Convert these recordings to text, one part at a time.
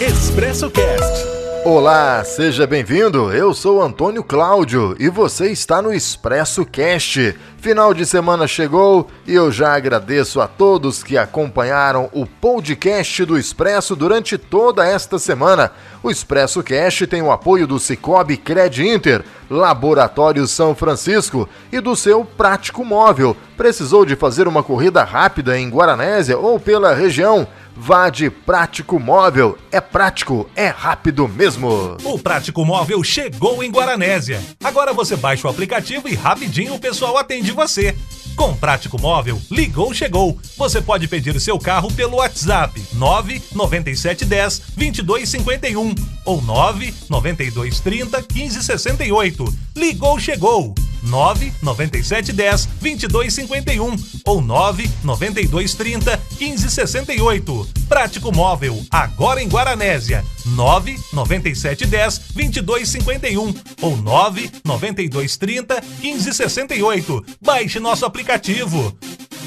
Expresso Cast. Olá, seja bem-vindo. Eu sou Antônio Cláudio e você está no Expresso Cast. Final de semana chegou e eu já agradeço a todos que acompanharam o podcast do Expresso durante toda esta semana. O Expresso Cast tem o apoio do Cicobi Cred Inter, Laboratório São Francisco e do seu Prático Móvel. Precisou de fazer uma corrida rápida em Guaranésia ou pela região? Vá de Prático Móvel. É prático, é rápido mesmo. O Prático Móvel chegou em Guaranésia. Agora você baixa o aplicativo e rapidinho o pessoal atende você. Com Prático Móvel, ligou, chegou. Você pode pedir seu carro pelo WhatsApp 99710 2251 ou 99230 1568. Ligou, chegou. 99710 2251 ou 99230 1568. Prático Móvel, agora em Guaranésia. 99710 2251 ou 99230 1568. Baixe nosso aplicativo.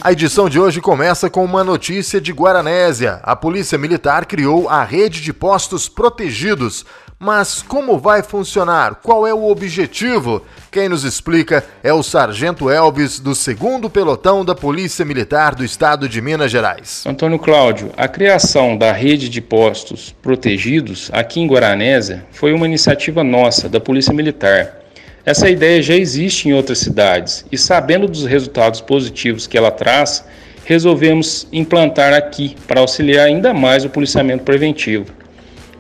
A edição de hoje começa com uma notícia de Guaranésia. A Polícia Militar criou a rede de postos protegidos. Mas como vai funcionar? Qual é o objetivo? Quem nos explica é o Sargento Elvis, do 2 Pelotão da Polícia Militar do Estado de Minas Gerais. Antônio Cláudio, a criação da rede de postos protegidos aqui em Guaranésia foi uma iniciativa nossa, da Polícia Militar. Essa ideia já existe em outras cidades e, sabendo dos resultados positivos que ela traz, resolvemos implantar aqui para auxiliar ainda mais o policiamento preventivo.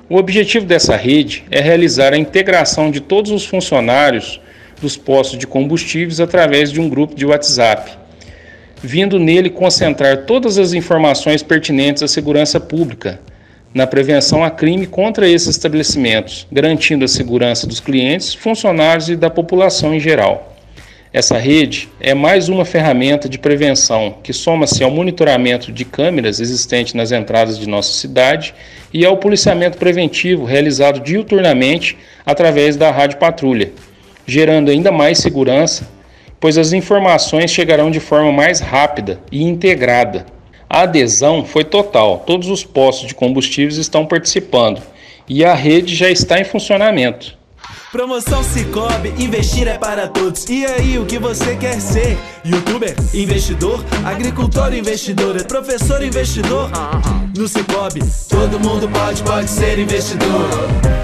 O objetivo dessa rede é realizar a integração de todos os funcionários dos postos de combustíveis através de um grupo de WhatsApp, vindo nele concentrar todas as informações pertinentes à segurança pública na prevenção a crime contra esses estabelecimentos, garantindo a segurança dos clientes, funcionários e da população em geral. Essa rede é mais uma ferramenta de prevenção que soma-se ao monitoramento de câmeras existentes nas entradas de nossa cidade e ao policiamento preventivo realizado diuturnamente através da rádio patrulha, gerando ainda mais segurança, pois as informações chegarão de forma mais rápida e integrada, a adesão foi total, todos os postos de combustíveis estão participando e a rede já está em funcionamento. Promoção Cicobi, investir é para todos. E aí, o que você quer ser? Youtuber, investidor, agricultor, investidor, professor, investidor? No Cicobi, todo mundo pode, pode ser investidor.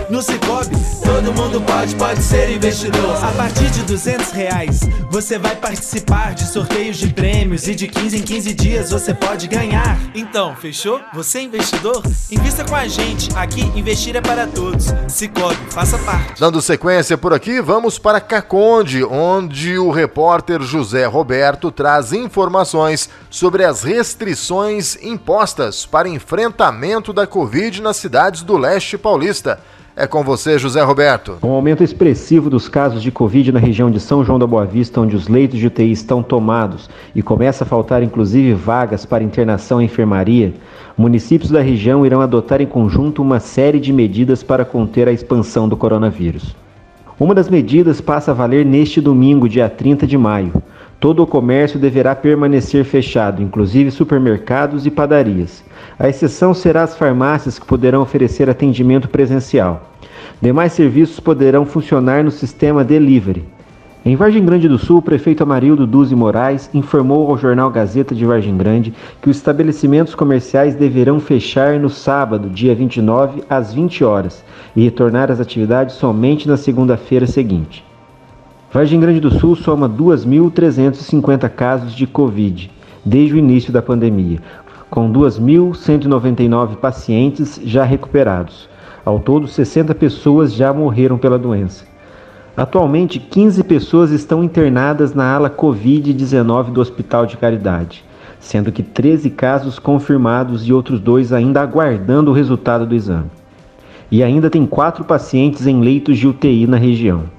No Cicobi, todo mundo pode, pode ser investidor. A partir de 200 reais, você vai participar de sorteios de prêmios e de 15 em 15 dias você pode ganhar. Então, fechou? Você é investidor? Invista com a gente. Aqui, investir é para todos. Cicobi, faça parte. Dando sequência por aqui, vamos para Caconde, onde o repórter José Roberto traz informações sobre as restrições impostas para enfrentamento da Covid nas cidades do leste paulista. É com você, José Roberto. Com o aumento expressivo dos casos de Covid na região de São João da Boa Vista, onde os leitos de UTI estão tomados e começa a faltar inclusive vagas para internação em enfermaria, municípios da região irão adotar em conjunto uma série de medidas para conter a expansão do coronavírus. Uma das medidas passa a valer neste domingo, dia 30 de maio. Todo o comércio deverá permanecer fechado, inclusive supermercados e padarias. A exceção será as farmácias que poderão oferecer atendimento presencial. Demais serviços poderão funcionar no sistema delivery. Em Vargem Grande do Sul, o prefeito Amarildo Duzi Moraes informou ao jornal Gazeta de Vargem Grande que os estabelecimentos comerciais deverão fechar no sábado, dia 29, às 20 horas, e retornar às atividades somente na segunda-feira seguinte. Vargem Grande do Sul soma 2.350 casos de Covid desde o início da pandemia, com 2.199 pacientes já recuperados. Ao todo, 60 pessoas já morreram pela doença. Atualmente, 15 pessoas estão internadas na ala Covid-19 do Hospital de Caridade, sendo que 13 casos confirmados e outros dois ainda aguardando o resultado do exame. E ainda tem quatro pacientes em leitos de UTI na região.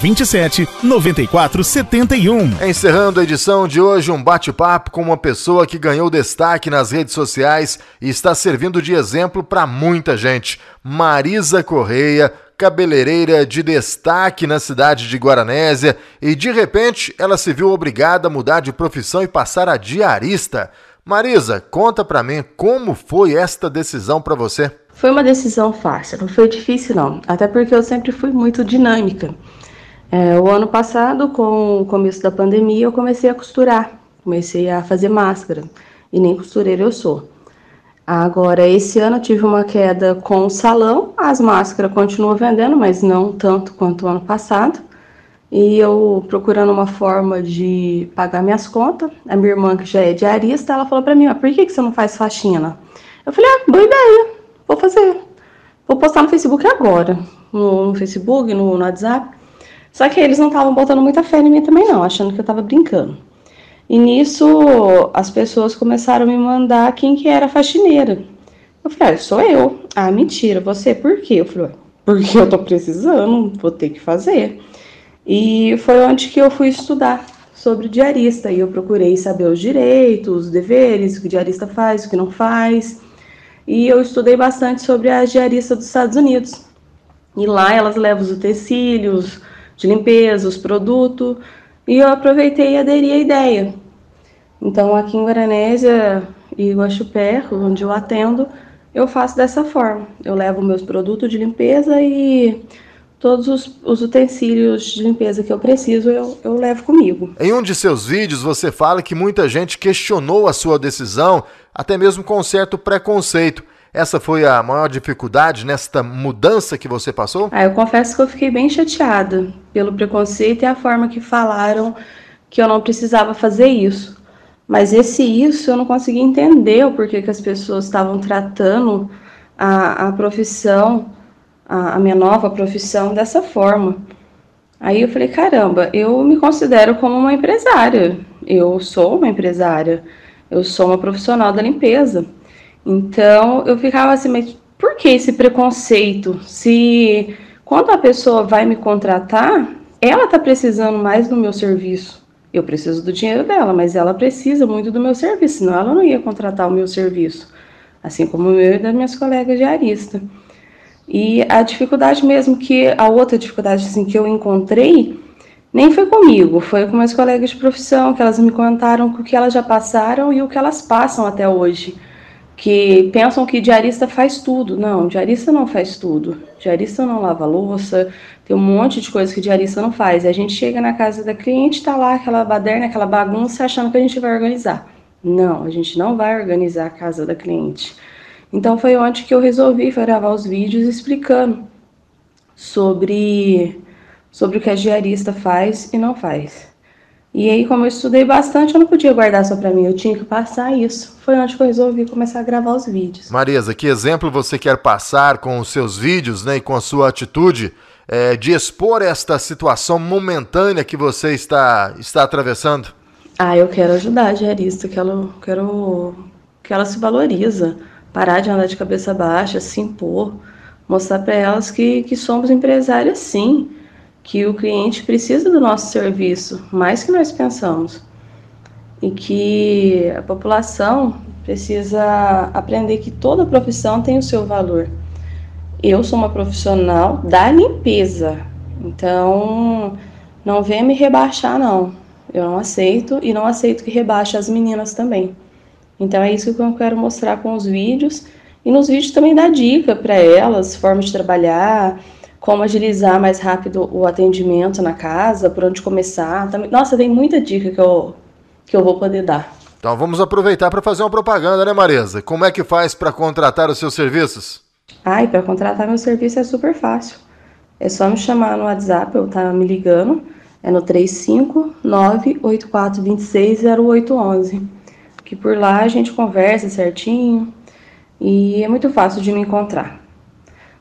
27 94 71. Encerrando a edição de hoje, um bate-papo com uma pessoa que ganhou destaque nas redes sociais e está servindo de exemplo para muita gente. Marisa Correia, cabeleireira de destaque na cidade de Guaranésia, e de repente ela se viu obrigada a mudar de profissão e passar a diarista. Marisa, conta para mim como foi esta decisão para você. Foi uma decisão fácil, não foi difícil não, até porque eu sempre fui muito dinâmica. É, o ano passado, com o começo da pandemia, eu comecei a costurar, comecei a fazer máscara, e nem costureira eu sou. Agora, esse ano tive uma queda com o salão, as máscaras continuam vendendo, mas não tanto quanto o ano passado. E eu procurando uma forma de pagar minhas contas, a minha irmã, que já é diarista, ela falou para mim: por que, que você não faz faxina? Eu falei: ah, boa ideia, vou fazer. Vou postar no Facebook agora, no, no Facebook, no, no WhatsApp. Só que eles não estavam botando muita fé em mim também, não, achando que eu estava brincando. E nisso as pessoas começaram a me mandar quem que era a faxineira. Eu falei, ah, sou eu. Ah, mentira, você por quê? Eu falei, porque eu tô precisando, vou ter que fazer. E foi onde que eu fui estudar sobre diarista. E eu procurei saber os direitos, os deveres, o que o diarista faz, o que não faz. E eu estudei bastante sobre a diarista dos Estados Unidos. E lá elas levam os utensílios, de limpeza, os produtos, e eu aproveitei e aderi à ideia. Então, aqui em Guaranésia e Guaxupé, onde eu atendo, eu faço dessa forma. Eu levo meus produtos de limpeza e todos os, os, utensílios de limpeza que eu preciso, eu, eu levo comigo. Em um de seus vídeos, você fala que muita gente questionou a sua decisão, até mesmo com certo preconceito. Essa foi a maior dificuldade nesta mudança que você passou? Ah, eu confesso que eu fiquei bem chateada pelo preconceito e a forma que falaram que eu não precisava fazer isso. Mas esse isso eu não consegui entender o porquê que as pessoas estavam tratando a, a profissão, a, a minha nova profissão, dessa forma. Aí eu falei, caramba, eu me considero como uma empresária. Eu sou uma empresária. Eu sou uma profissional da limpeza. Então eu ficava assim, mas por que esse preconceito? Se quando a pessoa vai me contratar, ela está precisando mais do meu serviço. Eu preciso do dinheiro dela, mas ela precisa muito do meu serviço, senão ela não ia contratar o meu serviço. Assim como eu e das minhas colegas de arista. E a dificuldade mesmo que a outra dificuldade assim que eu encontrei nem foi comigo, foi com meus colegas de profissão, que elas me contaram o que elas já passaram e o que elas passam até hoje que pensam que diarista faz tudo. Não, diarista não faz tudo. Diarista não lava louça, tem um monte de coisa que diarista não faz. E a gente chega na casa da cliente, tá lá aquela baderna, aquela bagunça, achando que a gente vai organizar. Não, a gente não vai organizar a casa da cliente. Então foi onde que eu resolvi gravar os vídeos explicando sobre sobre o que a diarista faz e não faz. E aí, como eu estudei bastante, eu não podia guardar só para mim, eu tinha que passar isso. Foi onde eu resolvi começar a gravar os vídeos. Marisa, que exemplo você quer passar com os seus vídeos né, e com a sua atitude é, de expor esta situação momentânea que você está, está atravessando? Ah, eu quero ajudar a diarista, quero, quero que ela se valoriza, parar de andar de cabeça baixa, se impor, mostrar para elas que, que somos empresárias sim que o cliente precisa do nosso serviço, mais que nós pensamos. E que a população precisa aprender que toda profissão tem o seu valor. Eu sou uma profissional da limpeza, então não venha me rebaixar, não. Eu não aceito e não aceito que rebaixe as meninas também. Então é isso que eu quero mostrar com os vídeos. E nos vídeos também dá dica para elas, forma de trabalhar, como agilizar mais rápido o atendimento na casa, por onde começar. Nossa, tem muita dica que eu, que eu vou poder dar. Então vamos aproveitar para fazer uma propaganda, né, Marisa? Como é que faz para contratar os seus serviços? Ai, para contratar meu serviço é super fácil. É só me chamar no WhatsApp, eu tá me ligando, é no 35984260811. Que por lá a gente conversa certinho e é muito fácil de me encontrar.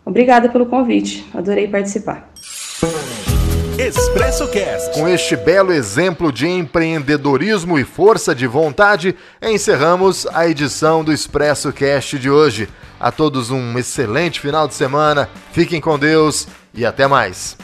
Obrigada pelo convite, adorei participar. Expresso Cast. Com este belo exemplo de empreendedorismo e força de vontade, encerramos a edição do Expresso Cast de hoje. A todos um excelente final de semana, fiquem com Deus e até mais.